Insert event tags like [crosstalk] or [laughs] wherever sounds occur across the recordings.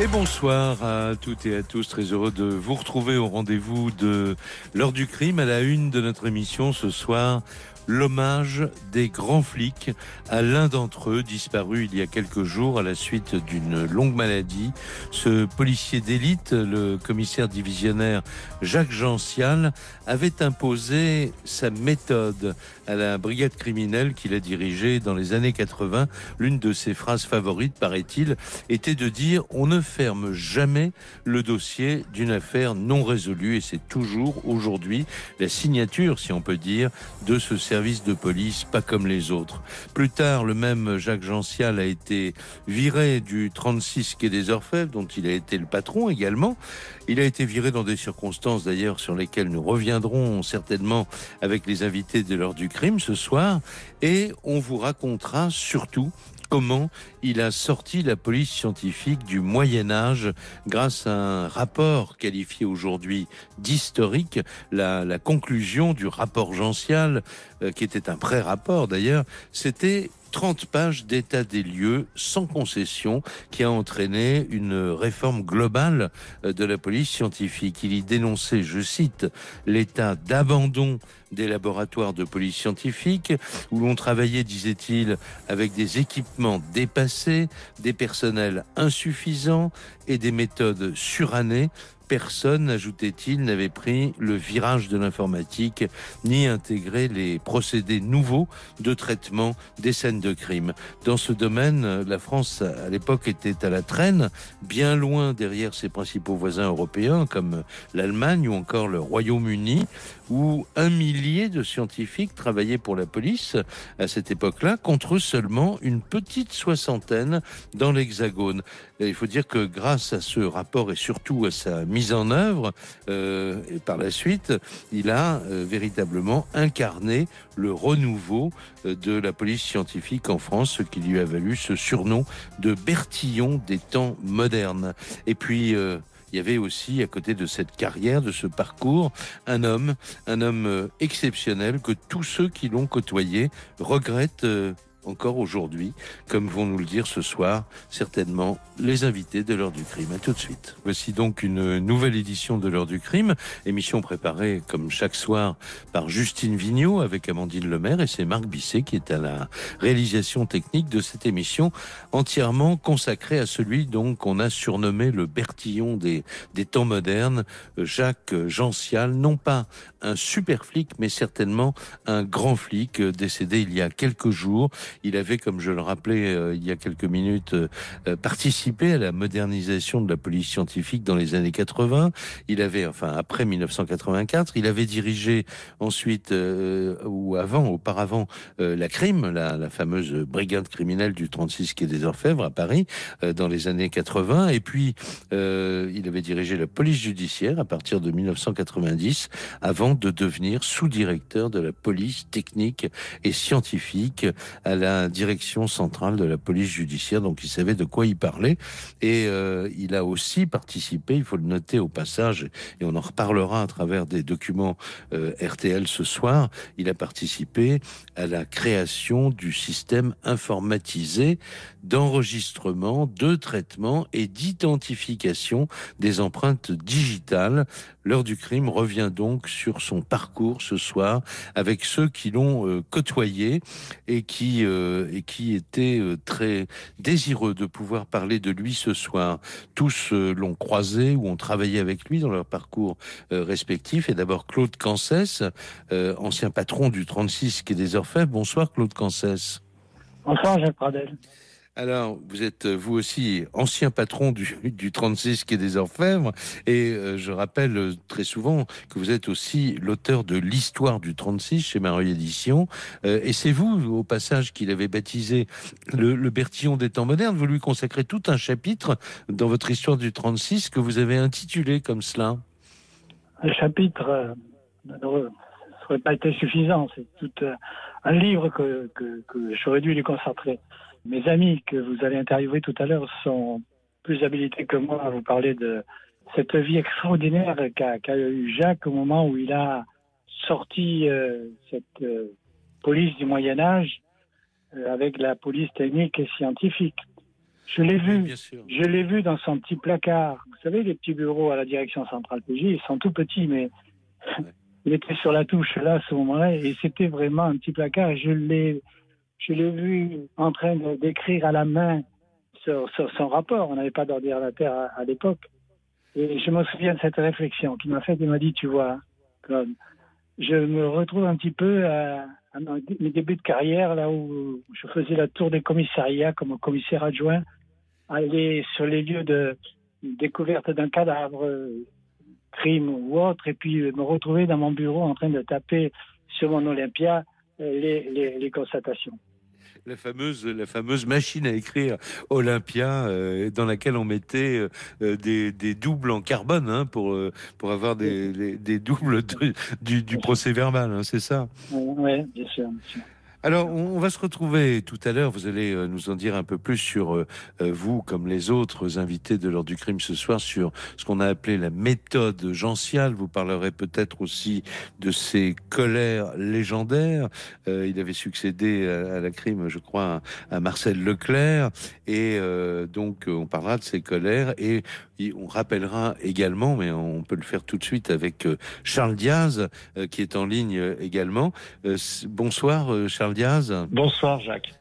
Et bonsoir à toutes et à tous, très heureux de vous retrouver au rendez-vous de l'heure du crime à la une de notre émission ce soir l'hommage des grands flics à l'un d'entre eux disparu il y a quelques jours à la suite d'une longue maladie. Ce policier d'élite, le commissaire divisionnaire Jacques Gential, avait imposé sa méthode à la brigade criminelle qu'il a dirigée dans les années 80. L'une de ses phrases favorites, paraît-il, était de dire on ne ferme jamais le dossier d'une affaire non résolue et c'est toujours aujourd'hui la signature, si on peut dire, de ce service de police, pas comme les autres. Plus tard, le même Jacques Gential a été viré du 36 quai des Orfèvres, dont il a été le patron également. Il a été viré dans des circonstances d'ailleurs sur lesquelles nous reviendrons certainement avec les invités de l'heure du crime ce soir. Et on vous racontera surtout comment il a sorti la police scientifique du Moyen Âge grâce à un rapport qualifié aujourd'hui d'historique, la, conclusion du rapport gential, euh, qui était un pré-rapport d'ailleurs, c'était 30 pages d'état des lieux sans concession qui a entraîné une réforme globale euh, de la police scientifique. Il y dénonçait, je cite, l'état d'abandon des laboratoires de police scientifique où l'on travaillait, disait-il, avec des équipements dépassés, des personnels insuffisants et des méthodes surannées personne, ajoutait-il, n'avait pris le virage de l'informatique ni intégré les procédés nouveaux de traitement des scènes de crime. Dans ce domaine, la France, à l'époque, était à la traîne, bien loin derrière ses principaux voisins européens comme l'Allemagne ou encore le Royaume-Uni, où un millier de scientifiques travaillaient pour la police à cette époque-là, contre seulement une petite soixantaine dans l'Hexagone. Il faut dire que grâce à ce rapport et surtout à sa mise en œuvre, euh, par la suite, il a euh, véritablement incarné le renouveau euh, de la police scientifique en France, ce qui lui a valu ce surnom de Bertillon des temps modernes. Et puis, il y avait aussi, à côté de cette carrière, de ce parcours, un homme, un homme exceptionnel que tous ceux qui l'ont côtoyé regrettent encore aujourd'hui, comme vont nous le dire ce soir certainement les invités de l'heure du crime. À tout de suite. Voici donc une nouvelle édition de l'heure du crime, émission préparée comme chaque soir par Justine Vignot avec Amandine Lemaire et c'est Marc Bisset qui est à la réalisation technique de cette émission entièrement consacrée à celui donc qu'on a surnommé le Bertillon des, temps modernes, Jacques Gential, non pas un super flic mais certainement un grand flic décédé il y a quelques jours il avait, comme je le rappelais euh, il y a quelques minutes, euh, euh, participé à la modernisation de la police scientifique dans les années 80. Il avait, enfin après 1984, il avait dirigé ensuite ou avant, auparavant, la crime, la, la, fameuse brigade criminelle du 36 quai des Orfèvres à Paris dans les années 80. Et puis, il avait dirigé la police judiciaire à partir de 1990 avant de devenir sous-directeur de la police technique et scientifique à la direction centrale de la police judiciaire, donc il savait de quoi il parlait. Et euh, il a aussi participé, il faut le noter au passage, et on en reparlera à travers des documents euh, RTL ce soir, il a participé à la création du système informatisé d'enregistrement, de traitement et d'identification des empreintes digitales. L'heure du crime revient donc sur son parcours ce soir avec ceux qui l'ont euh, côtoyé et qui euh, et qui étaient euh, très désireux de pouvoir parler de lui ce soir. Tous l'ont croisé ou ont travaillé avec lui dans leur parcours respectif. Et d'abord Claude Cancès, ancien patron du 36 qui est des Orfèvres. Bonsoir Claude Cancès. Bonsoir Jacques Pradel. Alors, vous êtes vous aussi ancien patron du, [laughs] du 36 qui est des Orfèvres, et euh, je rappelle euh, très souvent que vous êtes aussi l'auteur de l'histoire du 36 chez Mareuil Édition, euh, et c'est vous, au passage, qu'il avait baptisé le, le Bertillon des temps modernes. Vous lui consacrez tout un chapitre dans votre histoire du 36 que vous avez intitulé comme cela. Un chapitre ne serait pas été suffisant, c'est tout un livre que, que, que j'aurais dû lui consacrer. Mes amis que vous allez interviewer tout à l'heure sont plus habilités que moi à vous parler de cette vie extraordinaire qu'a qu eu Jacques au moment où il a sorti euh, cette euh, police du Moyen Âge euh, avec la police technique et scientifique. Je l'ai vu, je l'ai vu dans son petit placard. Vous savez, les petits bureaux à la direction centrale PJ, ils sont tout petits, mais ouais. [laughs] il était sur la touche là à ce moment-là, et c'était vraiment un petit placard. Je l'ai je l'ai vu en train d'écrire à la main sur, son rapport. On n'avait pas d'ordinateur à, l'époque. Et je me souviens de cette réflexion qu'il m'a faite. Il m'a dit, tu vois, je me retrouve un petit peu à, mes débuts de carrière, là où je faisais la tour des commissariats comme commissaire adjoint, aller sur les lieux de découverte d'un cadavre, crime ou autre, et puis me retrouver dans mon bureau en train de taper sur mon Olympia les, les constatations la fameuse, la fameuse machine à écrire Olympia, euh, dans laquelle on mettait euh, des, des, doubles en carbone hein, pour, euh, pour avoir des, des, des doubles de, du, du procès verbal, hein, c'est ça? Oui, bien sûr. Bien sûr. Alors, on va se retrouver tout à l'heure. Vous allez nous en dire un peu plus sur euh, vous, comme les autres invités de l'heure du crime ce soir, sur ce qu'on a appelé la méthode gentiale. Vous parlerez peut-être aussi de ces colères légendaires. Euh, il avait succédé à, la crime, je crois, à, Marcel Leclerc. Et euh, donc, on parlera de ces colères. Et on rappellera également, mais on peut le faire tout de suite avec Charles Diaz, qui est en ligne également. bonsoir, Charles Bonsoir Jacques.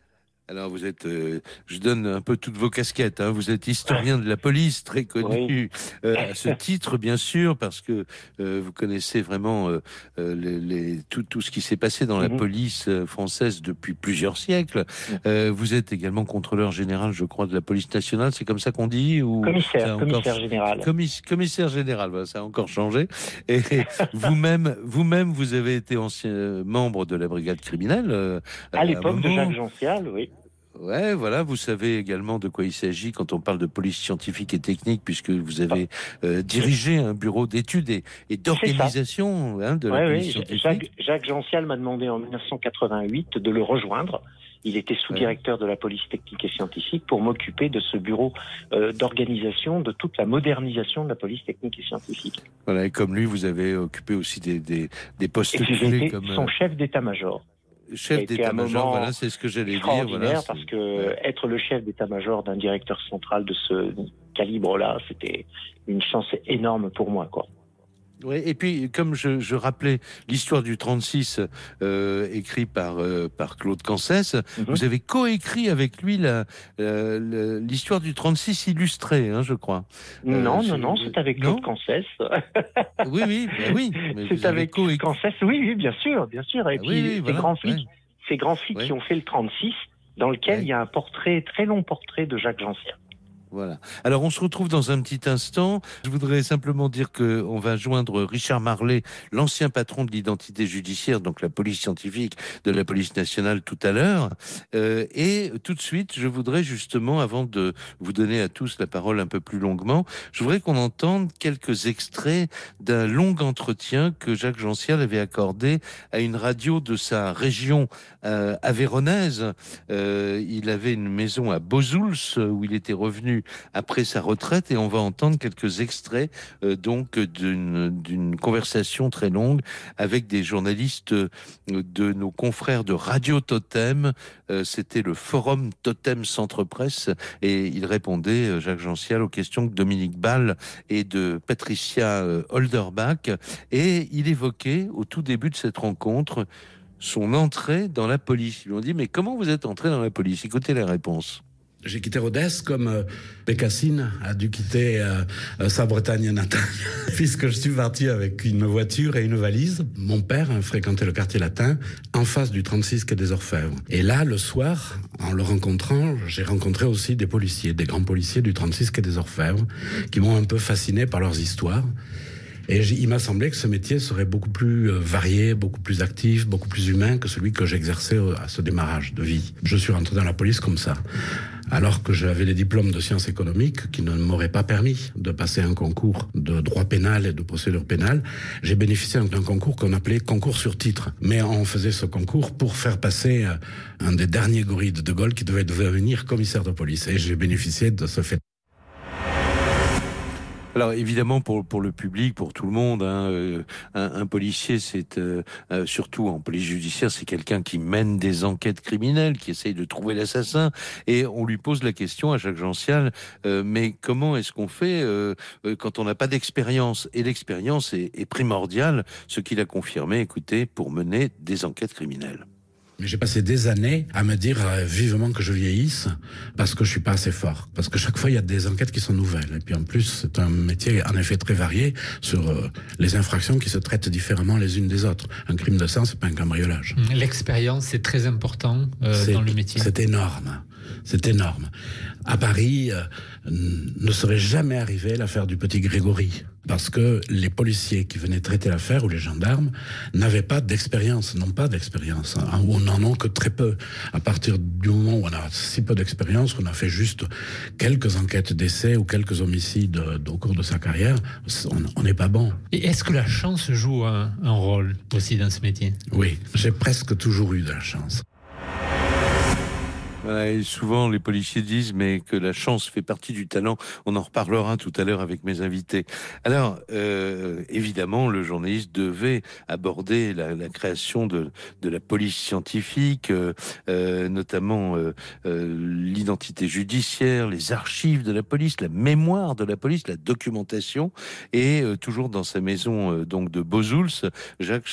Alors vous êtes, euh, je donne un peu toutes vos casquettes. Hein. Vous êtes historien de la police, très connu oui. euh, à ce titre, bien sûr, parce que euh, vous connaissez vraiment euh, les, les, tout, tout, ce qui s'est passé dans la -hmm. police française depuis plusieurs siècles. Mm. vous êtes également contrôleur général, je crois, de la police nationale. C'est comme ça qu'on dit ou commissaire, commissaire général. Commis, commissaire général. Voilà, ça a encore changé. Et [laughs] vous-même, vous-même, vous avez été ancien membre de la brigade criminelle à, à l'époque de Jacques Gential, oui. Ouais, voilà, vous savez également de quoi il s'agit quand on parle de police scientifique et technique, puisque vous avez euh, dirigé un bureau d'études et, et d'organisation hein, de ouais, la police oui, scientifique. Jacques, Jacques Gential m'a demandé en 1988 de le rejoindre. Il était sous-directeur de la police technique et scientifique pour m'occuper de ce bureau euh, d'organisation de toute la modernisation de la police technique et scientifique. Voilà, et comme lui, vous avez occupé aussi des, des, des postes clés comme son euh... chef d'état-major chef d'état-major, voilà, c'est ce que j'allais dire. Voilà, parce que ouais. être le chef d'état-major d'un directeur central de ce calibre-là, c'était une chance énorme pour moi, quoi. Oui, et puis comme je, je rappelais l'histoire du 36 euh, écrit par euh, par Claude Cancès, -hmm. vous avez coécrit avec lui l'histoire du 36 illustrée, hein, je crois. Non, euh, non, non, c'est avec Claude Cancès. [laughs] oui, oui, ben oui. [laughs] C'est avec Claude Cancès, oui, oui, bien sûr, bien sûr. Et ah, puis oui, oui, ces voilà, grands flics, ouais. ces grands flics ouais. qui ont fait le 36, dans lequel il y a un portrait, très long portrait de Jacques Gentian. Voilà. Alors on se retrouve dans un petit instant. Je voudrais simplement dire que on va joindre Richard Marlet, l'ancien patron de l'identité judiciaire, donc la police scientifique de la police nationale tout à l'heure. Euh, et tout de suite, je voudrais justement, avant de vous donner à tous la parole un peu plus longuement, je voudrais qu'on entende quelques extraits d'un long entretien que Jacques Gential avait accordé à une radio de sa région euh, avéronaise. Euh, il avait une maison à Bozouls où il était revenu après sa retraite et on va entendre quelques extraits euh, donc d'une conversation très longue avec des journalistes euh, de nos confrères de Radio Totem. Euh, C'était le forum Totem Centre Presse et il répondait, Jacques Gential, aux questions de Dominique Ball et de Patricia Holderbach et il évoquait au tout début de cette rencontre son entrée dans la police. Ils lui ont dit, mais comment vous êtes entré dans la police? Écoutez la réponse. J'ai quitté Rodez comme euh, Bécassine a dû quitter euh, euh, sa Bretagne natale, [laughs] puisque je suis parti avec une voiture et une valise. Mon père fréquentait le quartier latin en face du 36 quai des Orfèvres. Et là, le soir, en le rencontrant, j'ai rencontré aussi des policiers, des grands policiers du 36 quai des Orfèvres, qui m'ont un peu fasciné par leurs histoires. Et il m'a semblé que ce métier serait beaucoup plus varié, beaucoup plus actif, beaucoup plus humain que celui que j'exerçais à ce démarrage de vie. Je suis rentré dans la police comme ça alors que j'avais les diplômes de sciences économiques qui ne m'auraient pas permis de passer un concours de droit pénal et de procédure pénale. J'ai bénéficié d'un concours qu'on appelait concours sur titre. Mais on faisait ce concours pour faire passer euh, un des derniers gorilles de De Gaulle qui devait devenir commissaire de police. Et j'ai bénéficié de ce fait. Alors évidemment pour, pour le public, pour tout le monde, hein, euh, un, policier, c'est euh, euh, surtout en police judiciaire, c'est quelqu'un qui mène des enquêtes criminelles, qui essaye de trouver l'assassin, et on lui pose la question à Jacques Gential, mais comment est-ce qu'on fait quand on n'a pas d'expérience? Et l'expérience est, est primordiale, ce qu'il a confirmé, écoutez, pour mener des enquêtes criminelles. Mais j'ai passé des années à me dire euh, vivement que je vieillisse parce que je suis pas assez fort. Parce que chaque fois, il y a des enquêtes qui sont nouvelles. Et puis en plus, c'est un métier en effet très varié sur euh, les infractions qui se traitent différemment les unes des autres. Un crime de sang, c'est pas un cambriolage. Mmh, l'expérience, c'est très important euh, dans le métier. C'est énorme. C'est énorme. À Paris, ne serait jamais arrivé l'affaire du petit Grégory parce que les policiers qui venaient traiter l'affaire ou les gendarmes n'avaient pas d'expérience, n'ont pas d'expérience, hein, ou n'en ont que très peu. À partir du moment où on a si peu d'expérience, qu'on a fait juste quelques enquêtes d'essai ou quelques homicides au cours de sa carrière, on n'est pas bon. Et est-ce que la chance joue un rôle aussi dans ce métier? Oui, j'ai presque toujours eu de la chance souvent, les policiers disent mais que la chance fait partie du talent. On en reparlera tout à l'heure avec mes invités. Alors, euh, évidemment, le journaliste devait aborder la, création de, de, la police scientifique, euh, euh notamment l'identité judiciaire, les archives de la police, la mémoire de la police, la documentation. Et toujours dans sa maison donc de Bozouls, Jacques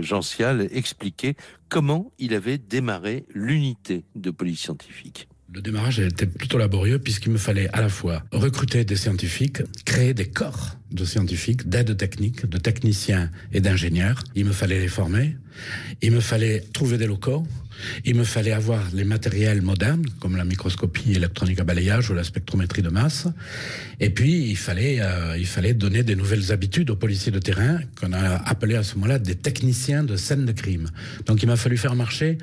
Gential expliquait comment il avait démarré l'unité de police scientifique. Le démarrage était plutôt laborieux puisqu'il me fallait à la fois recruter des scientifiques, créer des corps de scientifiques, d'aides techniques, de techniciens et d'ingénieurs. Il me fallait les former. Il me fallait trouver des locaux. Il me fallait avoir les matériels modernes, comme la microscopie électronique à balayage ou la spectrométrie de masse. Et puis, il fallait, euh, il fallait donner des nouvelles habitudes aux policiers de terrain, qu'on a appelés à ce moment-là des techniciens de scène de crime. Donc, il m'a fallu faire marcher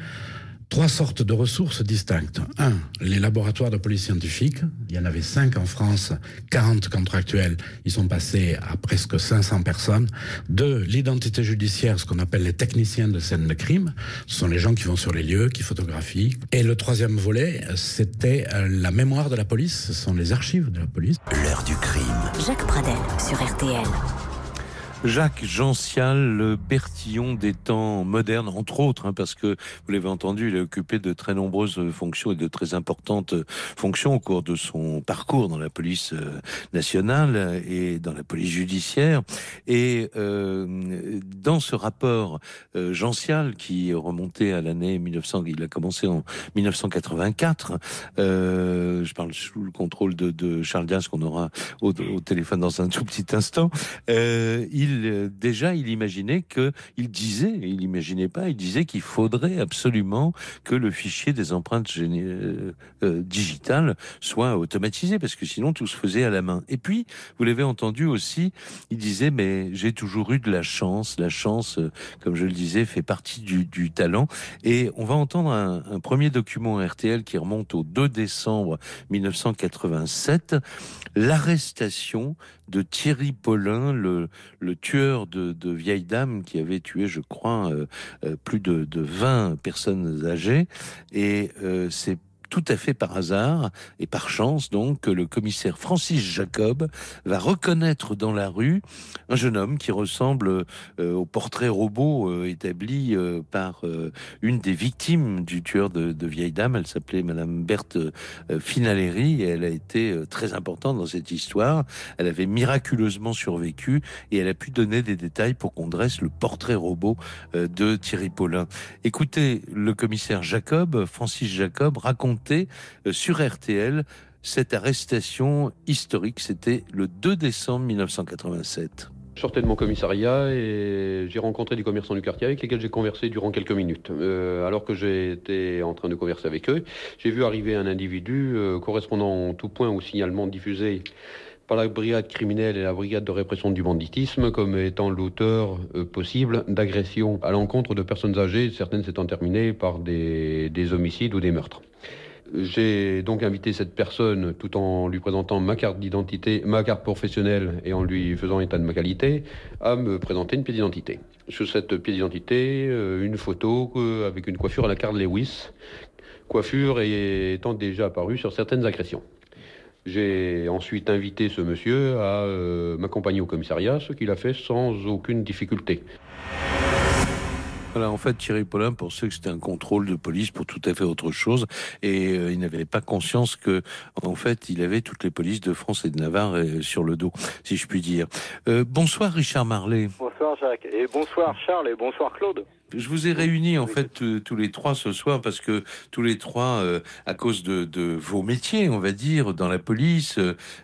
trois sortes de ressources distinctes. Un, les laboratoires de police scientifique. Il y en avait cinq en France, 40 contractuels. Ils sont passés à presque 500 personnes. Deux, l'identité judiciaire, ce qu'on appelle les techniciens de scène de crime. Ce sont les gens qui vont sur les lieux, qui photographient. Et le troisième volet, c'était euh, la mémoire de la police. Ce sont les archives de la police. L'heure du crime. Jacques Pradel sur RTL. Jacques Gential, le Bertillon des temps modernes, entre autres, hein, parce que vous l'avez entendu, il a occupé de très nombreuses fonctions et de très importantes fonctions au cours de son parcours dans la police euh, nationale et dans la police judiciaire. Et euh, dans ce rapport euh, qui remontait à l'année 1900, il a commencé en 1984, euh, je parle sous le contrôle de, Charles Dias, qu'on aura au, au, téléphone dans un tout petit instant, euh, euh, déjà il imaginait que il disait, il imaginait pas, il disait qu'il faudrait absolument que le fichier des empreintes euh, euh, digitales soit automatisé parce que sinon tout se faisait à la main. Et puis vous l'avez entendu aussi, il disait mais j'ai toujours eu de la chance, la chance, comme je le disais, fait partie du, talent. Et on va entendre un, premier document RTL qui remonte au 2 décembre 1987, l'arrestation de Thierry Paulin, le tueur de, vieilles dames qui avait tué, je crois, euh, euh, plus de, de 20 personnes âgées. Et euh, c'est tout à fait par hasard et par chance donc le commissaire Francis Jacob va reconnaître dans la rue un jeune homme qui ressemble euh, au portrait robot euh, établi euh, par une des victimes du tueur de, de vieille dame. Elle s'appelait Madame Berthe Finaleri et elle a été très importante dans cette histoire. Elle avait miraculeusement survécu et elle a pu donner des détails pour qu'on dresse le portrait robot de Thierry Paulin. Écoutez, le commissaire Jacob, Francis Jacob, raconte euh, sur RTL cette arrestation historique. C'était le 2 décembre 1987. Je sortais de mon commissariat et j'ai rencontré des commerçants du quartier avec lesquels j'ai conversé durant quelques minutes. Euh, alors que j'étais en train de converser avec eux, j'ai vu arriver un individu euh, correspondant en tout point au signalement diffusé par la brigade criminelle et la brigade de répression du banditisme comme étant l'auteur possible d'agressions à l'encontre de personnes âgées, certaines s'étant terminées par des homicides ou des meurtres. J'ai donc invité cette personne, tout en lui présentant ma carte d'identité, ma carte professionnelle et en lui faisant état de ma qualité, à me présenter une pièce d'identité. Sur cette pièce d'identité, euh, une photo euh, avec une coiffure à la Carl Lewis, coiffure étant déjà apparue sur certaines agressions. J'ai ensuite invité ce monsieur à euh, m'accompagner au commissariat, ce qu'il a fait sans aucune difficulté. Voilà, en fait, Thierry Paulin pensait que c'était un contrôle de police pour tout à fait autre chose, et euh, il n'avait pas conscience que, en fait, il avait toutes les polices de France et de Navarre euh, sur le dos, si je puis dire. Euh, bonsoir, Richard Marlet. Bonsoir, Jacques, et bonsoir, Charles, et bonsoir, Claude. Je vous ai réunis en fait tous les trois ce soir parce que tous les trois, euh, à cause de, de, vos métiers, on va dire, dans la police,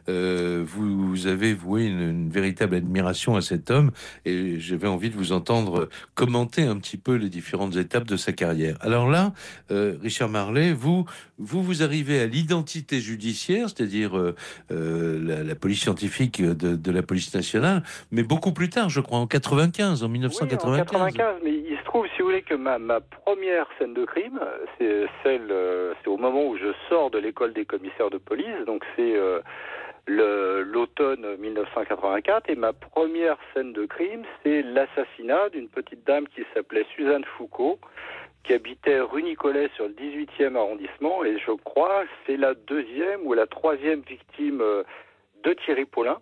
euh, vous, avez voué une, une, véritable admiration à cet homme et j'avais envie de vous entendre commenter un petit peu les différentes étapes de sa carrière. Alors là, euh, Richard Marley, vous, vous, vous arrivez à l'identité judiciaire, c'est-à-dire euh, la, la, police scientifique de, de, la police nationale, mais beaucoup plus tard, je crois, en 95, en 1995. Oui, en 95, mais il se trouve, si vous voulez, que ma, première scène de crime, c'est celle, euh, c'est au moment où je sors de l'école des commissaires de police, donc c'est euh, l'automne 1984, et ma première scène de crime, c'est l'assassinat d'une petite dame qui s'appelait Suzanne Foucault, qui habitait rue Nicolet sur le 18e arrondissement, et je crois c'est la deuxième ou la troisième victime euh, de Thierry Paulin.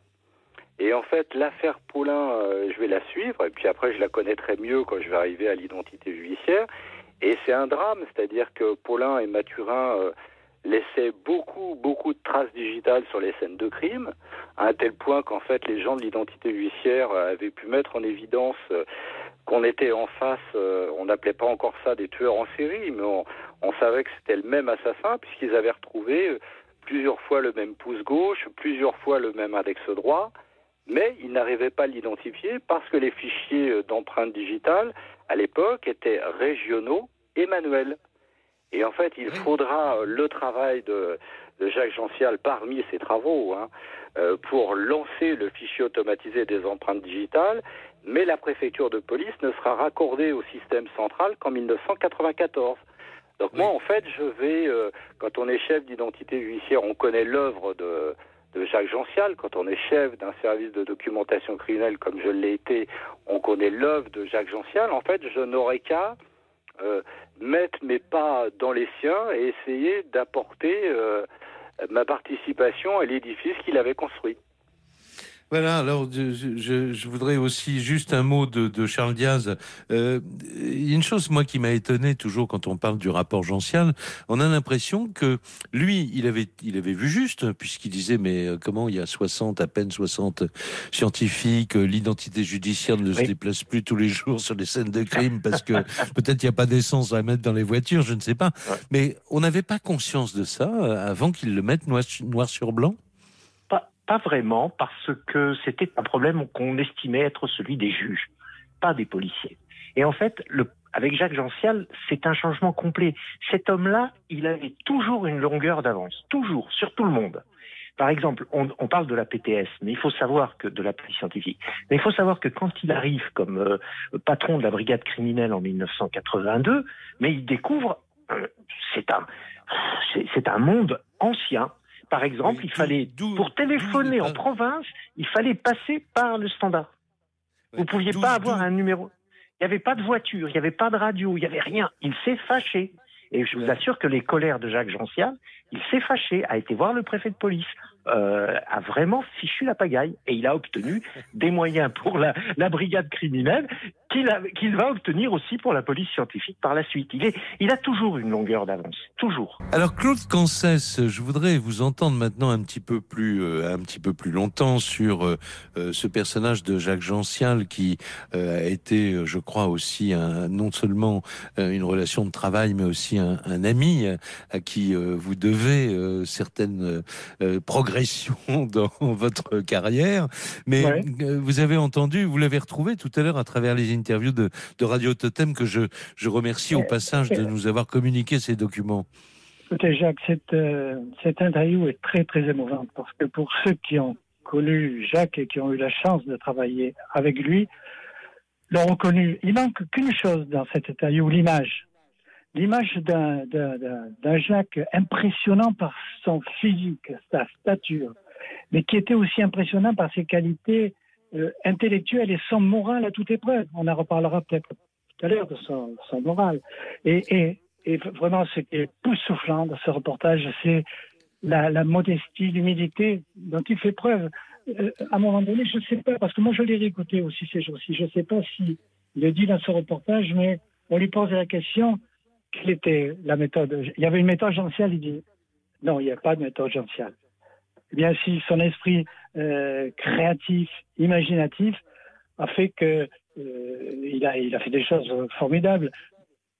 Et en fait, l'affaire Paulin, euh, je vais la suivre, et puis après, je la connaîtrai mieux quand je vais arriver à l'identité judiciaire. Et c'est un drame, c'est-à-dire que Paulin et Mathurin euh, laissaient beaucoup, beaucoup de traces digitales sur les scènes de crime, à un tel point qu'en fait, les gens de l'identité judiciaire avaient pu mettre en évidence euh, qu'on était en face, euh, on n'appelait pas encore ça des tueurs en série, mais on, savait que c'était le même assassin, puisqu'ils avaient retrouvé euh, plusieurs fois le même pouce gauche, plusieurs fois le même index droit, mais ils n'arrivaient pas à l'identifier parce que les fichiers euh, d'empreintes digitales, à l'époque, étaient régionaux et manuels. Et en fait, il faudra le travail de, de Jacques Gential parmi ses travaux hein, euh, pour lancer le fichier automatisé des empreintes digitales, mais la préfecture de police ne sera raccordée au système central qu'en 1994. Donc moi, en fait, je vais, euh, quand on est chef d'identité judiciaire, on connaît l'œuvre de, de Jacques Gential. Quand on est chef d'un service de documentation criminelle comme je l'ai été, on connaît l'œuvre de Jacques Gential. En fait, je n'aurais qu'à euh, mettre mes pas dans les siens et essayer d'apporter euh, ma participation à l'édifice qu'il avait construit. Voilà, alors je, je, je, voudrais aussi juste un mot de, de Charles Diaz. Euh, une chose, moi, qui m'a étonné toujours quand on parle du rapport Gential, on a l'impression que lui, il avait, il avait vu juste, puisqu'il disait, mais euh, comment il y a 60, à peine 60 scientifiques, euh, l'identité judiciaire ne oui. se déplace plus tous les jours sur les scènes de [laughs] crime parce que peut-être il n'y a pas d'essence à mettre dans les voitures, je ne sais pas. Ouais. Mais on n'avait pas conscience de ça euh, avant qu'ils le mettent noir, noir sur blanc pas vraiment, parce que c'était un problème qu'on estimait être celui des juges, pas des policiers. Et en fait, le, avec Jacques Gential, c'est un changement complet. Cet homme-là, il avait toujours une longueur d'avance, toujours, sur tout le monde. Par exemple, on, on, parle de la PTS, mais il faut savoir que de la police scientifique. Mais il faut savoir que quand il arrive comme euh, patron de la brigade criminelle en 1982, mais il découvre, euh, c'est un, c'est un monde ancien par exemple, oui, il fallait, pour téléphoner en province, il fallait passer par le standard. Vous ne pouviez pas avoir un numéro. Il n'y avait pas de voiture, il n'y avait pas de radio, il n'y avait rien. Il s'est fâché. Et je vous assure que les colères de Jacques Gential, il s'est fâché, a été voir le préfet de police. Euh, a vraiment fichu la pagaille. Et il a obtenu [laughs] des moyens pour la, la brigade criminelle qu'il qu'il va obtenir aussi pour la police scientifique par la suite. Il, est, il a toujours une longueur d'avance, toujours. Alors Claude Cancès, je voudrais vous entendre maintenant un petit peu plus, euh, un petit peu plus longtemps sur euh, euh, ce personnage de Jacques Gential qui a été, je crois, aussi un, non seulement une relation de travail, mais aussi un, un ami à qui vous devez certaines [laughs] dans votre carrière. Mais vous avez entendu, vous l'avez retrouvé tout à l'heure à travers les interview de, Radio Totem que je, je remercie au passage de nous avoir communiqué ces documents. Écoutez, Jacques, cette, euh, cette interview est très, très émouvante parce que pour ceux qui ont connu Jacques et qui ont eu la chance de travailler avec lui, l'ont reconnu. Il manque qu'une chose dans cette interview, l'image. L'image d'un Jacques impressionnant par son physique, sa stature, mais qui était aussi impressionnant par ses qualités euh, intellectuel et son moral à toute épreuve. On en reparlera peut-être tout à l'heure de son, moral. Et, vraiment, ce qui est époustouflant dans ce reportage, c'est la, la modestie, l'humilité dont il fait preuve. Euh, à un moment donné, je ne sais pas, parce que moi je l'ai réécouté aussi ces jours-ci, je ne sais pas si le dit dans ce reportage, mais on lui pose la question quelle était la méthode? Il y avait une méthode gentiale, il dit non, il n'y a pas de méthode gentiale. Eh bien, si son esprit euh, créatif, imaginatif, a fait que euh, il, a, il a fait des choses formidables.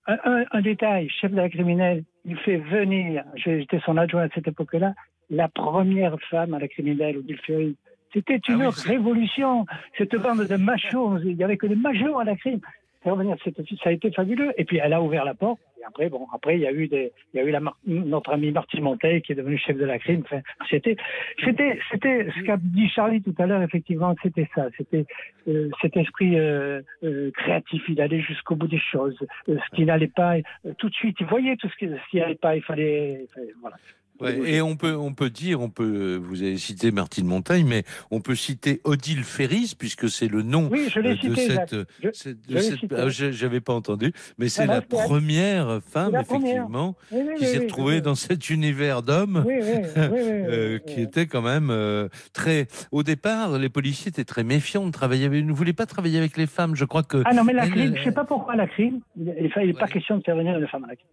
Un, un, détail, chef de la criminelle, il fait venir, j'étais son adjoint à cette époque-là, la première femme à la criminelle, Odile Ferry. C'était une ah révolution. Cette bande de machos, il n'y avait que des machos à la crime revenir ça a été fabuleux. Et puis elle a ouvert la porte. Et après, bon, après il y a eu notre ami Martin Monteil qui est devenu chef de la crime. C'était, c'était, c'était ce qu'a dit Charlie tout à l'heure. Effectivement, c'était ça. C'était euh, cet esprit euh, euh, créatif. Il allait jusqu'au bout des choses. ce qui n'allait pas tout de suite. Il voyait tout ce qui, n'allait pas. Il fallait voilà et on peut, on peut dire, on peut, vous avez cité Martine Montagne, mais on peut citer Odile Ferris, puisque c'est le nom oui, je de cité, cette. Ah, j'avais pas entendu, mais c'est la première femme, effectivement, qui s'est retrouvée dans cet univers d'hommes, [laughs] euh, qui était quand même euh, très. Au départ, les policiers étaient très méfiants de travailler avec. Ils ne voulaient pas travailler avec les femmes. Je crois que. Ah non, mais la crime, je sais pas pourquoi la crime. Il n'est pas question de faire venir les femmes à la crime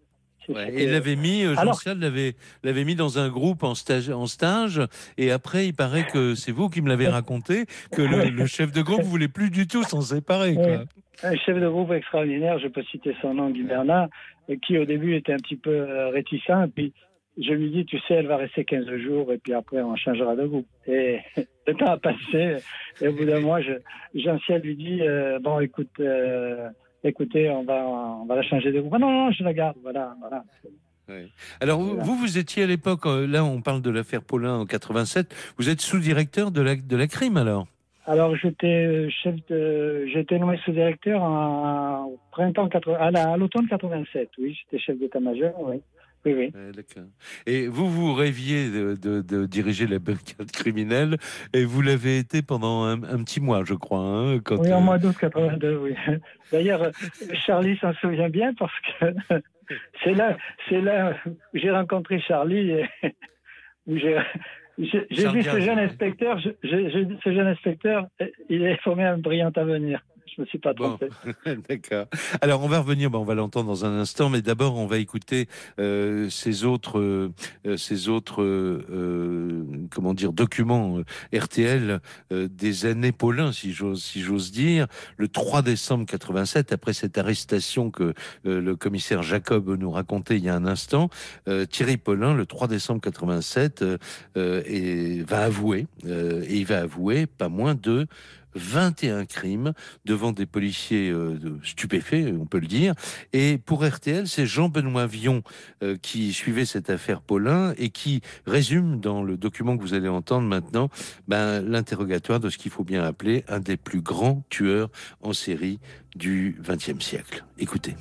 et il l'avait mis, euh, Jean l'avait, l'avait mis dans un groupe en stage, en stage, et après, il paraît que c'est vous qui me l'avez raconté, que le, chef de groupe voulait plus du tout s'en séparer. Quoi. Un chef de groupe extraordinaire, je peux citer son nom, Guy Bernard, qui au début était un petit peu euh, réticent, puis je lui dis, tu sais, elle va rester 15 jours, et puis après, on changera de groupe. Et [laughs] le temps a passé, et au bout d'un mois, Jean Ciel lui dit, euh, bon, écoute, écoutez, on va, on va la changer de groupe. Ah non, non, je la garde. Voilà, voilà. Alors vous, vous étiez à l'époque, euh, là on parle de l'affaire Paulin en 87, vous êtes sous-directeur de la, de la crime alors? Alors j'étais euh, chef de, j'étais nommé sous-directeur en printemps 80, à l'automne 87, oui, j'étais chef d'état-major, oui. Oui, oui. Et vous, vous rêviez de, diriger la brigade criminelle et vous l'avez été pendant un, petit mois, je crois. Hein, quand, oui, en mois d'août 82, oui. [laughs] D'ailleurs, Charlie s'en souvient bien parce que [laughs] c'est là, c'est là où j'ai rencontré Charlie et [laughs] où j'ai. J'ai vu ce jeune inspecteur, ce jeune inspecteur, il est formé un brillant avenir je me suis pas trompé. [laughs] D'accord. Alors on va revenir, on va l'entendre dans un instant, mais d'abord on va écouter euh, ces autres, euh, ces autres, euh, comment dire, documents RTL des années Paulin, si j'ose, si j'ose dire. Le 3 décembre 87, après cette arrestation que le commissaire Jacob nous racontait il y a un instant, Thierry Paulin, le 3 décembre 87, et va avouer, et il va avouer pas moins de 21 crimes devant des policiers euh, stupéfaits, on peut le dire. Et pour RTL, c'est Jean-Benoît Vion euh, qui suivait cette affaire Paulin et qui résume dans le document que vous allez entendre maintenant ben, l'interrogatoire de ce qu'il faut bien appeler un des plus grands tueurs en série du XXe siècle. Écoutez.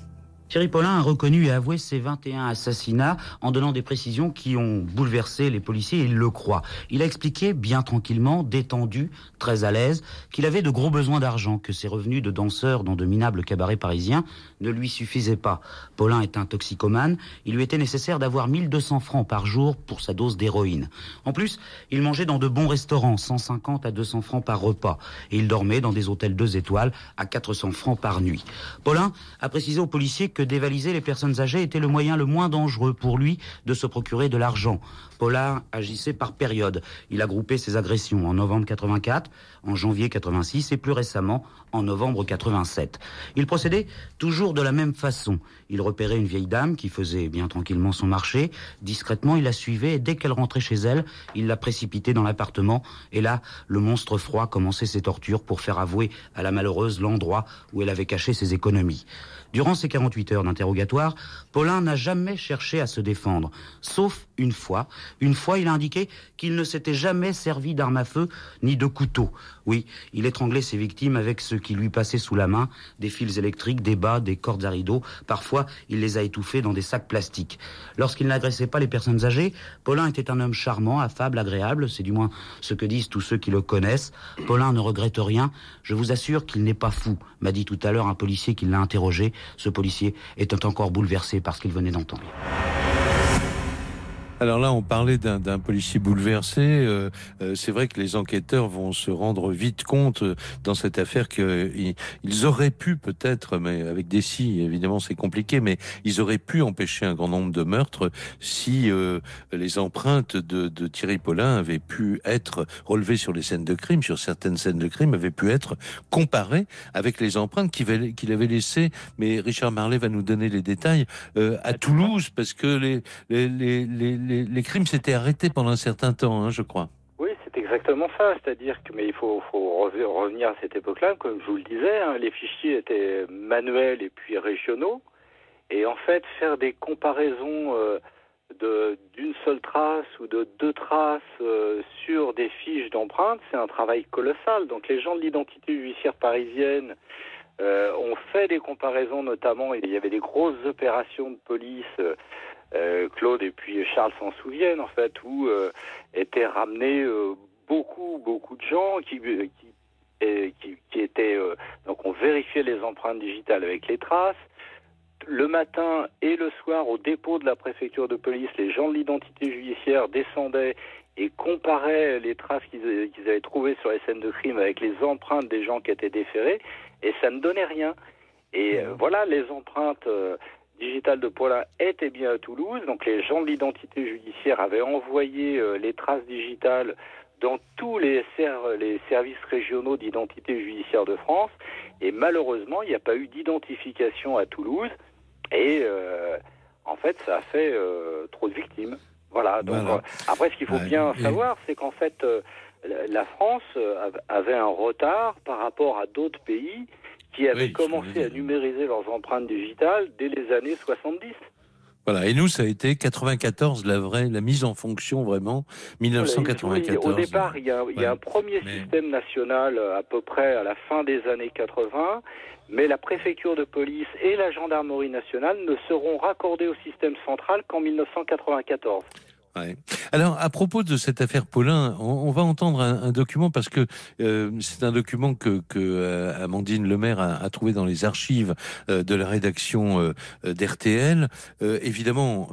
Thierry Paulin a reconnu et avoué ses 21 assassinats en donnant des précisions qui ont bouleversé les policiers et il le croit. Il a expliqué bien tranquillement, détendu, très à l'aise, qu'il avait de gros besoins d'argent, que ses revenus de danseur dans de minables cabarets parisiens ne lui suffisaient pas. Paulin est un toxicomane, il lui était nécessaire d'avoir 1200 francs par jour pour sa dose d'héroïne. En plus, il mangeait dans de bons restaurants, 150 à 200 francs par repas, et il dormait dans des hôtels deux étoiles à 400 francs par nuit. Paulin a précisé aux policiers que dévaliser les personnes âgées était le moyen le moins dangereux pour lui de se procurer de l'argent. Paulin agissait par période. Il a groupé ses agressions en novembre 84, en janvier 86 et plus récemment en novembre 87. Il procédait toujours de la même façon. Il repérait une vieille dame qui faisait bien tranquillement son marché. Discrètement, il la suivait et dès qu'elle rentrait chez elle, il la précipitait dans l'appartement. Et là, le monstre froid commençait ses tortures pour faire avouer à la malheureuse l'endroit où elle avait caché ses économies. Durant ces 48 heures d'interrogatoire, Paulin n'a jamais cherché à se défendre, sauf une fois. Une fois, il a indiqué qu'il ne s'était jamais servi d'arme à feu ni de couteau. Oui, il étranglait ses victimes avec ce qui lui passait sous la main, des fils électriques, des bas, des cordes à rideaux. Parfois, il les a étouffés dans des sacs plastiques. Lorsqu'il n'agressait pas les personnes âgées, Paulin était un homme charmant, affable, agréable, c'est du moins ce que disent tous ceux qui le connaissent. Paulin ne regrette rien. Je vous assure qu'il n'est pas fou, m'a dit tout à l'heure un policier qui l'a interrogé. Ce policier était encore bouleversé par ce qu'il venait d'entendre. Alors là, on parlait d'un policier bouleversé. Euh, euh, c'est vrai que les enquêteurs vont se rendre vite compte euh, dans cette affaire qu'ils ils auraient pu peut-être, mais avec des si, évidemment c'est compliqué, mais ils auraient pu empêcher un grand nombre de meurtres si les empreintes de, de, Thierry Paulin avaient pu être relevées sur les scènes de crime, sur certaines scènes de crime, avaient pu être comparées avec les empreintes qu'il avait, laissées. Mais Richard Marley va nous donner les détails à Toulouse, parce que les, les, les, les les, crimes s'étaient arrêtés pendant un certain temps, hein, je crois. Oui, c'est exactement ça. C'est-à-dire que, mais il faut, revenir à cette époque-là, comme je vous le disais, hein, les fichiers étaient manuels et puis régionaux. Et en fait, faire des comparaisons euh, d'une seule trace ou de deux traces euh, sur des fiches d'empreintes, c'est un travail colossal. Donc les gens de l'identité judiciaire parisienne euh, ont fait des comparaisons, notamment, il y avait des grosses opérations de police euh, Claude et puis Charles s'en souviennent en fait, où euh, étaient ramenés euh, beaucoup, beaucoup de gens qui, qui, qui, étaient donc on vérifiait les empreintes digitales avec les traces. Le matin et le soir, au dépôt de la préfecture de police, les gens de l'identité judiciaire descendaient et comparaient les traces qu'ils avaient trouvées sur les scènes de crime avec les empreintes des gens qui étaient déférés, et ça ne donnait rien. Et mmh. voilà, les empreintes digital de Paulin était bien à Toulouse. Donc les gens de l'identité judiciaire avaient envoyé euh, les traces digitales dans tous les, les services régionaux d'identité judiciaire de France. Et malheureusement, il n'y a pas eu d'identification à Toulouse. Et euh, en fait, ça a fait euh, trop de victimes. Voilà. Donc, après, ce qu'il faut bien savoir, c'est qu'en fait, la France avait un retard par rapport à d'autres pays qui avaient commencé à numériser leurs empreintes digitales dès les années 70. Voilà, et nous, ça a été 94, la vraie, la mise en fonction vraiment, 1994. au départ, il y a, un premier système national euh, à peu près à la fin des années 80, mais la préfecture de police et la gendarmerie nationale ne seront raccordés au système central qu'en 1994. Alors, à propos de cette affaire Paulin, on, va entendre un, document parce que euh, c'est un document que, euh, Amandine Lemaire a, a, trouvé dans les archives euh, de la rédaction d'RTL. évidemment,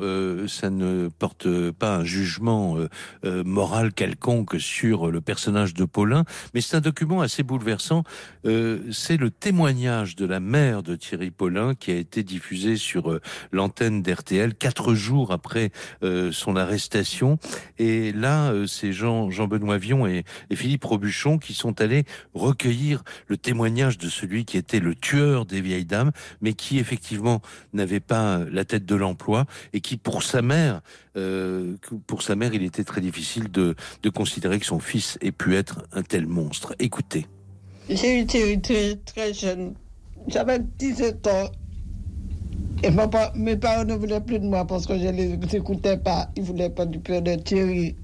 ça ne porte pas un jugement moral quelconque sur le personnage de Paulin, mais c'est un document assez bouleversant. c'est le témoignage de la mère de Thierry Paulin qui a été diffusé sur l'antenne d'RTL quatre jours après son arrestation et là, euh, c'est Jean, Jean-Benoît Vion et, Philippe Robuchon qui sont allés recueillir le témoignage de celui qui était le tueur des vieilles dames, mais qui effectivement n'avait pas la tête de l'emploi et qui, pour sa mère, euh, pour sa mère, il était très difficile de, de considérer que son fils ait pu être un tel monstre. Écoutez. J'ai été très, jeune. J'avais 17 ans. Et mes parents ne voulaient plus de moi parce que je ne les écoutais pas. Ils ne voulaient pas du père de Thierry.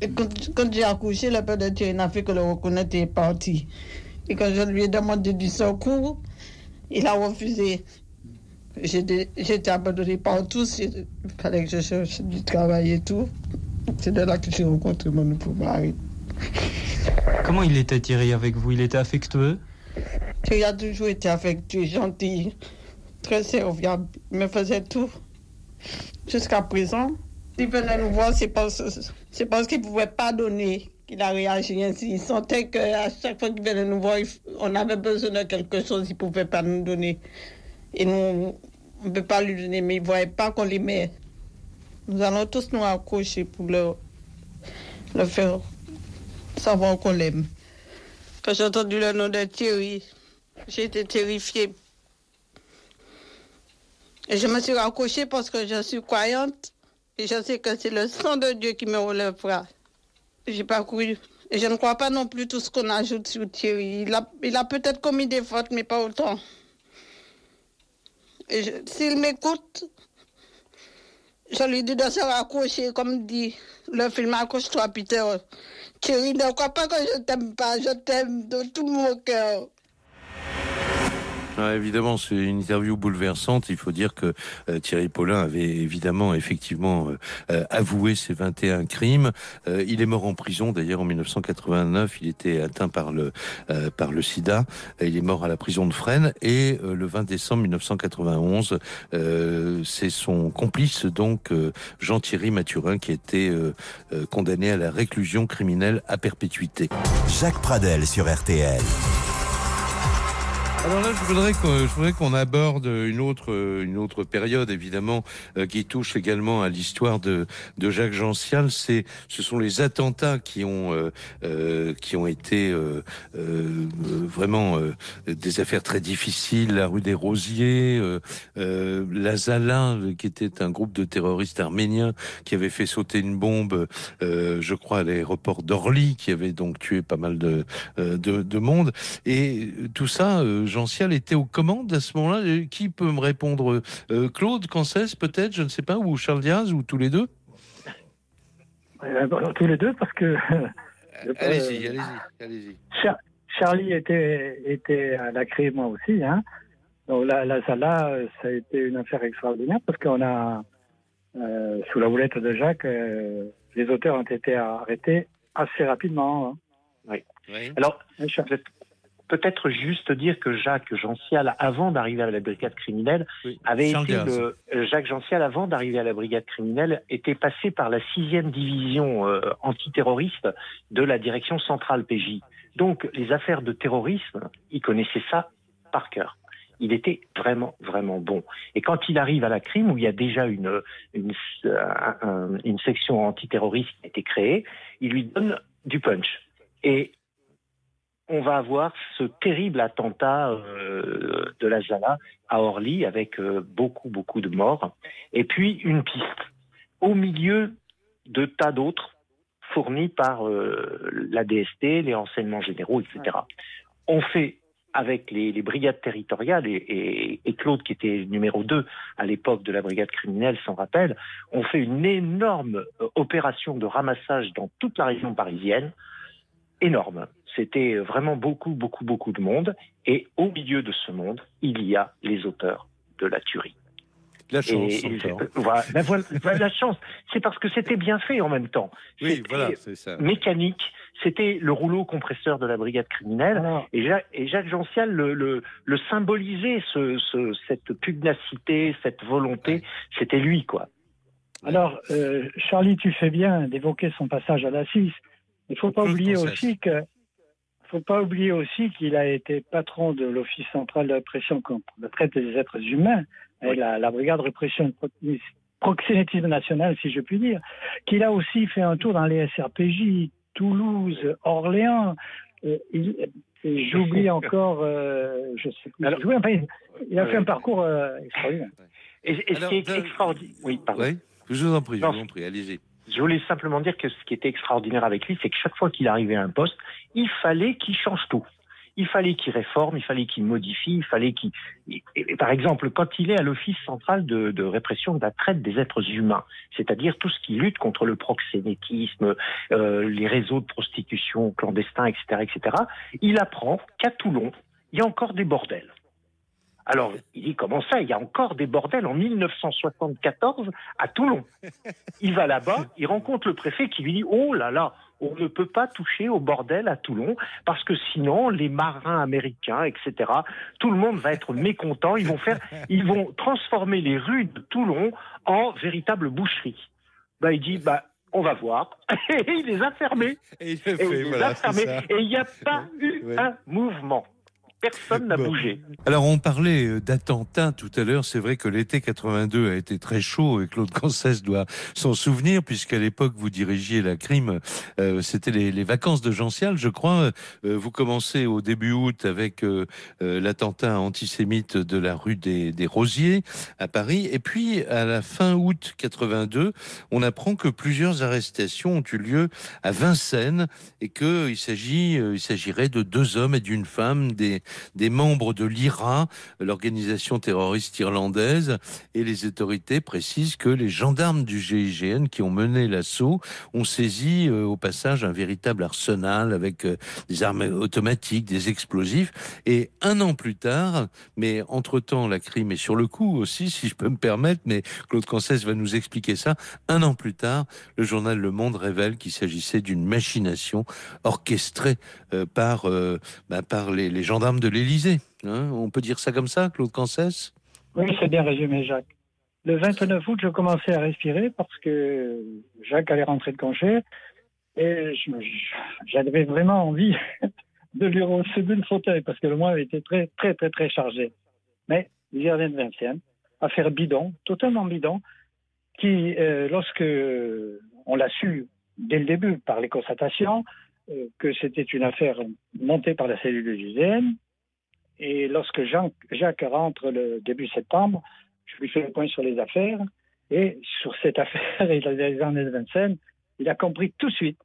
Et quand, j'ai accouché, le père de Thierry n'a fait que le reconnaître et est parti. Et quand je lui ai demandé du secours, il a refusé. J'ai été abandonnée par tous. Il fallait que je cherche du travail et tout. C'est de là que j'ai rencontré mon nouveau mari. Comment il était Thierry avec vous? Il était affectueux? Thierry a toujours été affectueux, gentil, très serviable. Me faisait tout. Jusqu'à présent, s'il venait nous voir, c'est parce, qu'il ne pouvait pas donner qu'il a réagi ainsi. Il sentait qu'à chaque fois qu'il venait nous voir, on avait besoin de quelque chose, il ne pouvait pas nous donner. Et nous, on ne peut pas lui donner, mais il ne voyait pas qu'on l'aimait. Nous allons tous nous accrocher pour le, le faire savoir qu'on l'aime. Quand j'ai entendu le nom de Thierry, j'ai été terrifiée. Je me suis raccrochée parce que je suis croyante et je sais que c'est le sang de Dieu qui me relèvera. J'ai pas cru. Et je ne crois pas non plus tout ce qu'on ajoute sur Thierry. Il a, peut-être commis des fautes, mais pas autant. S'il m'écoute, je lui dis de se raccrocher, comme dit le film Accroche-toi, Peter. Thierry, ne crois pas que je t'aime pas, je t'aime de tout mon cœur évidemment, c'est une interview bouleversante. Il faut dire que euh, Thierry Paulin avait évidemment, effectivement, euh, euh, avoué ses 21 crimes. il est mort en prison, d'ailleurs, en 1989. Il était atteint par le par le SIDA. Il est mort à la prison de Fresnes. Et le 20 décembre 1991, c'est son complice, donc Jean-Thierry Mathurin, qui était condamné à la réclusion criminelle à perpétuité. Jacques Pradel sur RTL. Alors là, je voudrais qu'on, je voudrais qu'on aborde une autre, une autre période, évidemment, euh, qui touche également à l'histoire de, de Jacques Gential. C'est, ce sont les attentats qui ont, euh, euh qui ont été vraiment des affaires très difficiles. La rue des Rosiers, la Zala, qui était un groupe de terroristes arméniens qui avait fait sauter une bombe, je crois, à l'aéroport d'Orly, qui avait donc tué pas mal de, de, de monde. Et tout ça Jean était aux commandes à ce moment-là. Qui peut me répondre euh, Claude Cancès, peut-être, je ne sais pas, ou Charles Diaz, ou tous les deux? Euh, Tous les deux, parce que. allez-y, allez-y, allez-y. Charlie était, était à la crime, moi aussi. Hein. Donc la, la Sala, ça a été une affaire extraordinaire parce qu'on a, euh, sous la houlette de Jacques, les auteurs ont été arrêtés assez rapidement. Hein. Oui. Alors, peut-être juste dire que Jacques Gential, avant d'arriver à la brigade criminelle, avait été le, euh, Jacques Gential, avant d'arriver à la brigade criminelle, était passé par la sixième division euh, antiterroriste de la direction centrale PJ. Donc, les affaires de terrorisme, il connaissait ça par cœur. Il était vraiment, vraiment bon. Et quand il arrive à la crime, où il y a déjà une, une, une section antiterroriste qui a été créée, il lui donne du punch. Et on va avoir ce terrible attentat euh, de la Zala à Orly avec euh, beaucoup, beaucoup de morts. Et puis une piste au milieu de tas d'autres fournis par euh, la DST, les renseignements généraux, etc. On fait avec les, brigades territoriales et, et, Claude qui était numéro 2 à l'époque de la brigade criminelle s'en rappelle, on fait une énorme opération de ramassage dans toute la région parisienne, énorme. C'était vraiment beaucoup, beaucoup, beaucoup de monde. Et au milieu de ce monde, il y a les auteurs de la tuerie. La chance. voilà, la chance. C'est parce que c'était bien fait en même temps. Oui, voilà, c'est ça. Mécanique. C'était le rouleau compresseur de la brigade criminelle. Et, Jacques, et Jacques Gential le, le, symbolisait, ce, cette pugnacité, cette volonté. C'était lui, quoi. Alors, euh, Charlie, tu fais bien d'évoquer son passage à la 6. Il ne faut pas oublier aussi que faut pas oublier aussi qu'il a été patron de l'Office central de répression contre la traite des êtres humains et la, brigade répression proxénétisme national, si je puis dire, qu'il a aussi fait un tour dans les SRPJ, Toulouse, Orléans. Euh, j'oublie [laughs] encore, euh, je sais plus. il a fait un parcours euh, extraordinaire. Et, ce qui est extraordinaire. Oui, pardon. je vous en prie, je vous en prie, allez-y. Je voulais simplement dire que ce qui était extraordinaire avec lui, c'est que chaque fois qu'il arrivait à un poste, il fallait qu'il change tout. Il fallait qu'il réforme, il fallait qu'il modifie, il fallait qu'il... Par exemple, quand il est à l'Office central de, répression de la traite des êtres humains, c'est-à-dire tout ce qui lutte contre le proxénétisme, euh, les réseaux de prostitution clandestins, etc., etc., il apprend qu'à Toulon, il y a encore des bordels. Alors, il dit comment ça Il y a encore des bordels en 1974 à Toulon. Il va là-bas, il rencontre le préfet qui lui dit Oh là là, on ne peut pas toucher au bordel à Toulon parce que sinon les marins américains, etc. Tout le monde va être mécontent. Ils vont faire, ils vont transformer les rues de Toulon en véritable boucherie. Bah, il dit bah on va voir. [laughs] Et il les a fermés. Et il, Et il les a fermés. Et il n'y a pas [laughs] eu un mouvement. Personne n'a Bon. bougé. Alors on parlait euh, d'attentats tout à l'heure. C'est vrai que l'été 82 a été très chaud et Claude Cancès doit s'en souvenir puisqu'à l'époque vous dirigiez la crime. euh, C'était les, les vacances de Gential, je crois. Euh, vous commencez au début août avec euh, l'attentat antisémite de la rue des, des Rosiers à Paris. Et puis à la fin août 82, on apprend que plusieurs arrestations ont eu lieu à Vincennes et que il s'agit, euh, il s'agirait de deux hommes et d'une femme, des des membres de l'IRA, l'organisation terroriste irlandaise, et les autorités précisent que les gendarmes du GIGN qui ont mené l'assaut ont saisi euh, au passage un véritable arsenal avec euh, des armes automatiques, des explosifs. Et un an plus tard, mais entre-temps la crime est sur le coup aussi, si je peux me permettre, mais Claude Cancès va nous expliquer ça. Un an plus tard, le journal Le Monde révèle qu'il s'agissait d'une machination orchestrée euh, par, bah, par les gendarmes de l'Élysée. Hein, on peut dire ça comme ça, Claude Cancès Oui, c'est bien résumé, Jacques. Le 29 août, je commençais à respirer parce que Jacques allait rentrer de congé et j'avais vraiment envie [laughs] de lui recevoir le fauteuil parce que le mois était très, très, très, très chargé. Mais il y avait de Vincennes, affaire bidon, totalement bidon, qui, euh, lorsque on l'a su dès le début par les constatations, euh, que c'était une affaire montée par la cellule de l'UGN, et lorsque Jacques rentre le début septembre, je lui fais le point sur les affaires. Et sur cette affaire [laughs] et les années de Vincennes, il a compris tout de suite.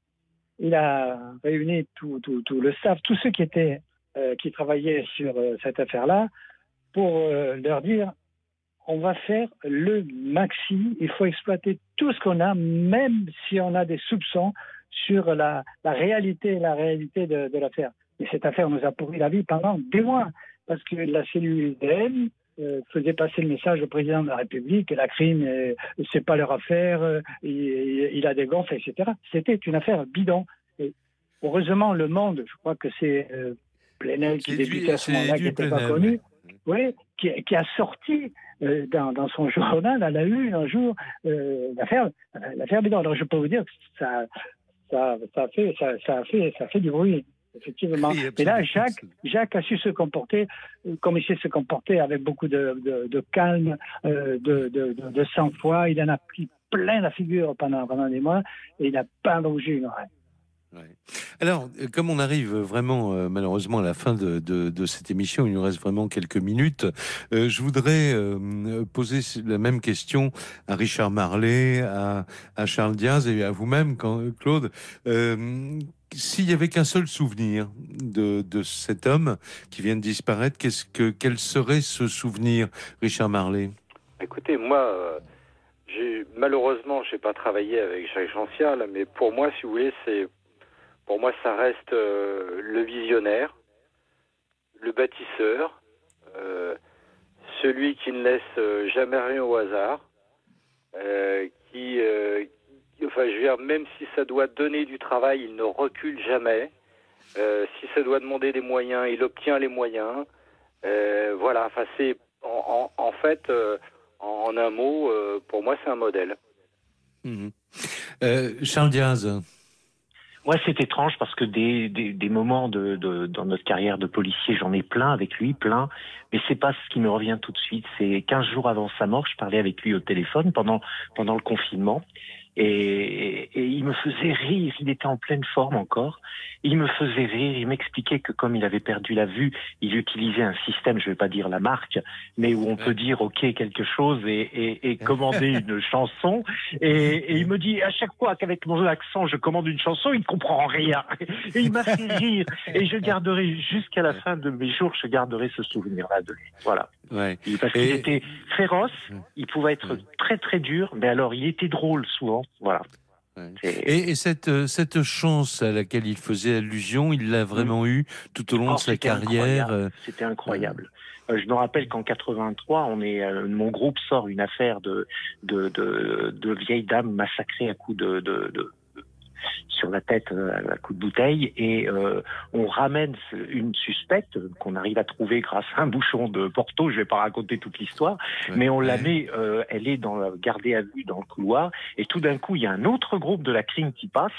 Il a réuni tout, le staff, tous ceux qui euh, travaillaient sur euh, cette affaire-là, pour euh, leur dire on va faire le maxi. Il faut exploiter tout ce qu'on a, même si on a des soupçons sur la, réalité, de l'affaire. Et cette affaire nous a pourri la vie pendant des mois, parce que la cellule UDM euh, faisait passer le message au président de la République que la crime, euh, c'est pas leur affaire, euh, il, il a des gonfles, etc. C'était une affaire bidon. Et heureusement, le monde, je crois que c'est euh, Plenel qui débutait à ce moment-là, qui n'était pas connu, oui, qui, qui a sorti euh, dans, dans son journal à la une un jour euh, l'affaire l'affaire bidon. Alors je peux vous dire que ça ça, ça a fait ça, ça a fait ça a fait du bruit effectivement. Oui, Et là. Jacques Jacques a su se comporter euh, comme il sait se comporter avec beaucoup de, de, de calme, euh, de, de, de, de sang-froid. Il en a pris plein la figure pendant pendant des mois et il n'a pas bougé une oreille. Alors, euh, comme on arrive vraiment euh, malheureusement à la fin de, cette émission, il nous reste vraiment quelques minutes, euh, je voudrais poser la même question à Richard Marley, à, Charles Diaz et à vous-même, Claude. S'il y avait qu'un seul souvenir de, cet homme qui vient de disparaître, qu'est-ce que quel serait ce souvenir, Richard Marley? Écoutez, moi, malheureusement, j'ai pas travaillé avec Jacques Gential, mais pour moi, si vous voulez, c'est pour moi, ça reste euh, le visionnaire, le bâtisseur, euh, celui qui ne laisse euh, jamais rien au hasard, qui, enfin, je veux dire, même si ça doit donner du travail, il ne recule jamais. Si ça doit demander des moyens, il obtient les moyens. Voilà, c'est en, fait, en, un mot, pour moi, c'est un modèle. Mhm. Charles Diaz. Ouais, c'est étrange parce que des, des, moments de, de, dans notre carrière de policier, j'en ai plein avec lui, plein. Mais c'est pas ce qui me revient tout de suite. C'est 15 jours avant sa mort, je parlais avec lui au téléphone pendant, pendant le confinement. Et, et il me faisait rire, il était en pleine forme encore. Il me faisait rire, il m'expliquait que comme il avait perdu la vue, il utilisait un système, je vais pas dire la marque, mais où on peut dire OK quelque chose et, et, et commander [laughs] une chanson. Et, et il me dit à chaque fois qu'avec mon accent je commande une chanson, il ne comprend rien. Et il m'a fait rire. Et je [laughs] garderai jusqu'à la fin de mes jours, je garderai ce souvenir-là de lui. Voilà. Ouais. Parce qu'il Et- était féroce, il pouvait être très très dur, mais alors il était drôle souvent. Voilà. Et, et cette, euh, cette chance à laquelle il faisait allusion, il l'a vraiment eu tout au long Oh, de sa carrière. euh, C'était incroyable. Euh, je me rappelle qu'en 83, on est, euh, mon groupe sort une affaire de, de, de, de vieille dame massacrée à coups de, de, de sur la tête euh, à coup de bouteille et euh, on ramène une suspecte qu'on arrive à trouver grâce à un bouchon de Porto. Je vais pas raconter toute l'histoire, mais on la met, euh, elle est dans gardée à vue dans le couloir et tout d'un coup il y a un autre groupe de la crime qui passe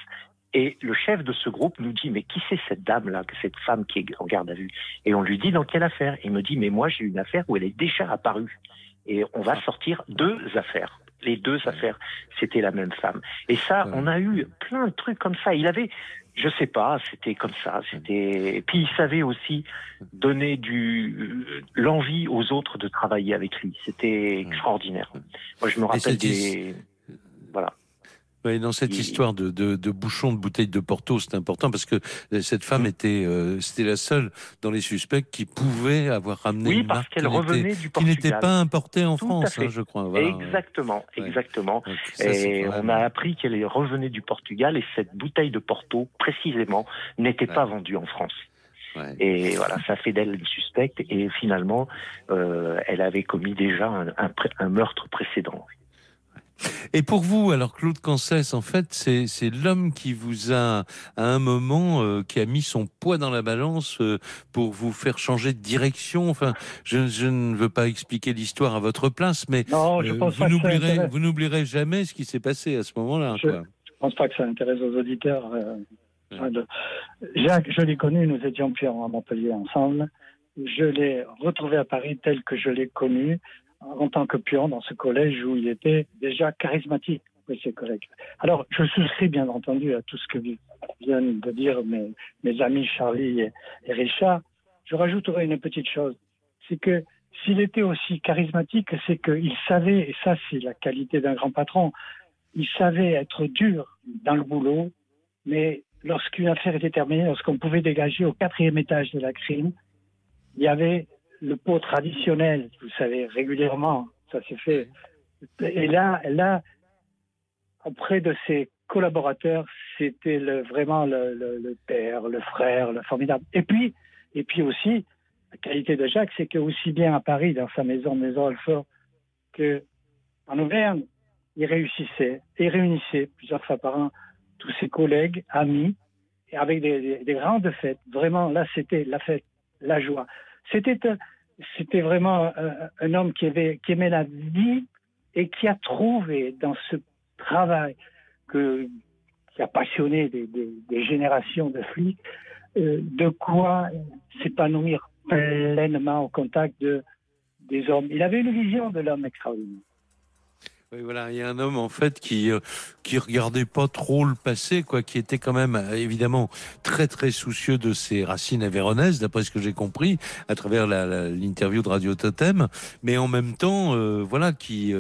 et le chef de ce groupe nous dit, mais qui c'est cette dame-là, cette femme qui est en garde à vue? Et on lui dit, dans quelle affaire? Il me dit, mais moi j'ai une affaire où elle est déjà apparue. Et on va sortir deux affaires les deux affaires, c'était la même femme. Et ça, on a eu plein de trucs comme ça. Il avait, je sais pas, c'était comme ça. C'était. Puis il savait aussi donner du l'envie aux autres de travailler avec lui. C'était extraordinaire. Moi, je me rappelle des. Voilà dans cette histoire de, de, de, bouchon de bouteille de Porto, c'est important parce que cette femme mmh. était, euh, c'était la seule dans les suspects qui pouvait avoir ramené oui, une parce qu'elle revenait du Portugal. Qui n'était pas importée en France, hein, je crois. Exactement, exactement. et on a appris qu'elle revenait du Portugal et cette bouteille de Porto, précisément, n'était pas vendue en France. Et voilà, ça fait d'elle une suspecte. Et finalement, euh, elle avait commis déjà un, un, un meurtre précédent. Et pour vous, alors Claude Cancès, en fait, c'est l'homme qui vous a, à un moment, euh, qui a mis son poids dans la balance euh, pour vous faire changer de direction. Enfin, je, je ne veux pas expliquer l'histoire à votre place, mais euh, vous n'oublierez, vous n'oublierez jamais ce qui s'est passé à ce moment-là. Je ne pense pas que ça intéresse aux auditeurs. Jacques, je l'ai connu, nous étions puis à Montpellier ensemble. Je l'ai retrouvé à Paris tel que je l'ai connu en tant que pion dans ce collège où il était déjà charismatique avec ses collègues. Alors, je souscris bien entendu à tout ce que viennent de dire mes, amis Charlie et, Richard. Je rajouterai une petite chose, c'est que s'il était aussi charismatique, c'est qu'il savait, et ça c'est la qualité d'un grand patron, il savait être dur dans le boulot, mais lorsqu'une affaire était terminée, lorsqu'on pouvait dégager au quatrième étage de la crime, il y avait le pot traditionnel, vous savez, régulièrement, ça s'est fait. Et là, là, auprès de ses collaborateurs, c'était vraiment le, père, le frère, le formidable. Et puis, et puis aussi, la qualité de Jacques, c'est que aussi bien à Paris, dans sa maison, Maison Alfort, que en Auvergne, il réussissait et réunissait plusieurs fois par an tous ses collègues, amis, avec des, des grandes fêtes. Vraiment, là, c'était la fête, la joie. C'était vraiment un, homme qui, aimait la vie et qui a trouvé dans ce travail qui a passionné des, générations de flics, euh, de quoi s'épanouir pleinement au contact de, des hommes. Il avait une vision de l'homme extraordinaire. Voilà, il y a un homme en fait qui euh, qui regardait pas trop le passé, quoi, qui était quand même euh, évidemment très très soucieux de ses racines avéronaises, d'après ce que j'ai compris à travers l'interview de Radio Totem, mais en même temps, euh, voilà, qui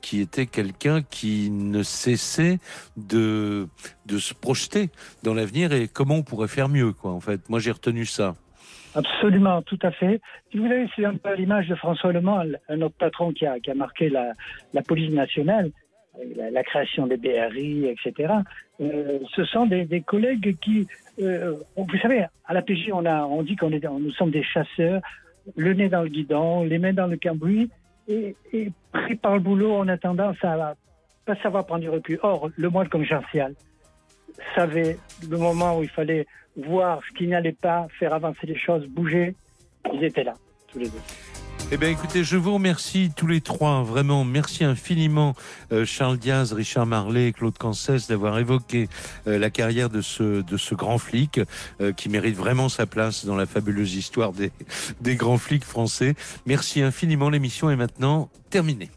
qui était quelqu'un qui ne cessait de de se projeter dans l'avenir et comment on pourrait faire mieux, quoi. En fait, moi j'ai retenu ça. Absolument, tout à fait. Si vous voulez, c'est un peu l'image de François Le un autre patron qui a, qui a marqué la, la police nationale, la, la, création des BRI, etc. Euh, ce sont des, collègues qui, euh, vous savez, à la PJ, on, on dit qu'on est, nous sommes des chasseurs, le nez dans le guidon, les mains dans le cambouis, et, pris par le boulot, on a tendance à pas savoir prendre du recul. Or, le moine comme Jarcial savait le moment où il fallait voir ce qui n'allait pas, faire avancer les choses, bouger. Ils étaient là, tous les deux. Eh bien, écoutez, je vous remercie tous les trois. Vraiment, merci infiniment, euh, Charles Diaz, Richard Marlet, Claude Cancès, d'avoir évoqué euh, la carrière de ce, de ce grand flic euh, qui mérite vraiment sa place dans la fabuleuse histoire des, des grands flics français. Merci infiniment. L'émission est maintenant terminée.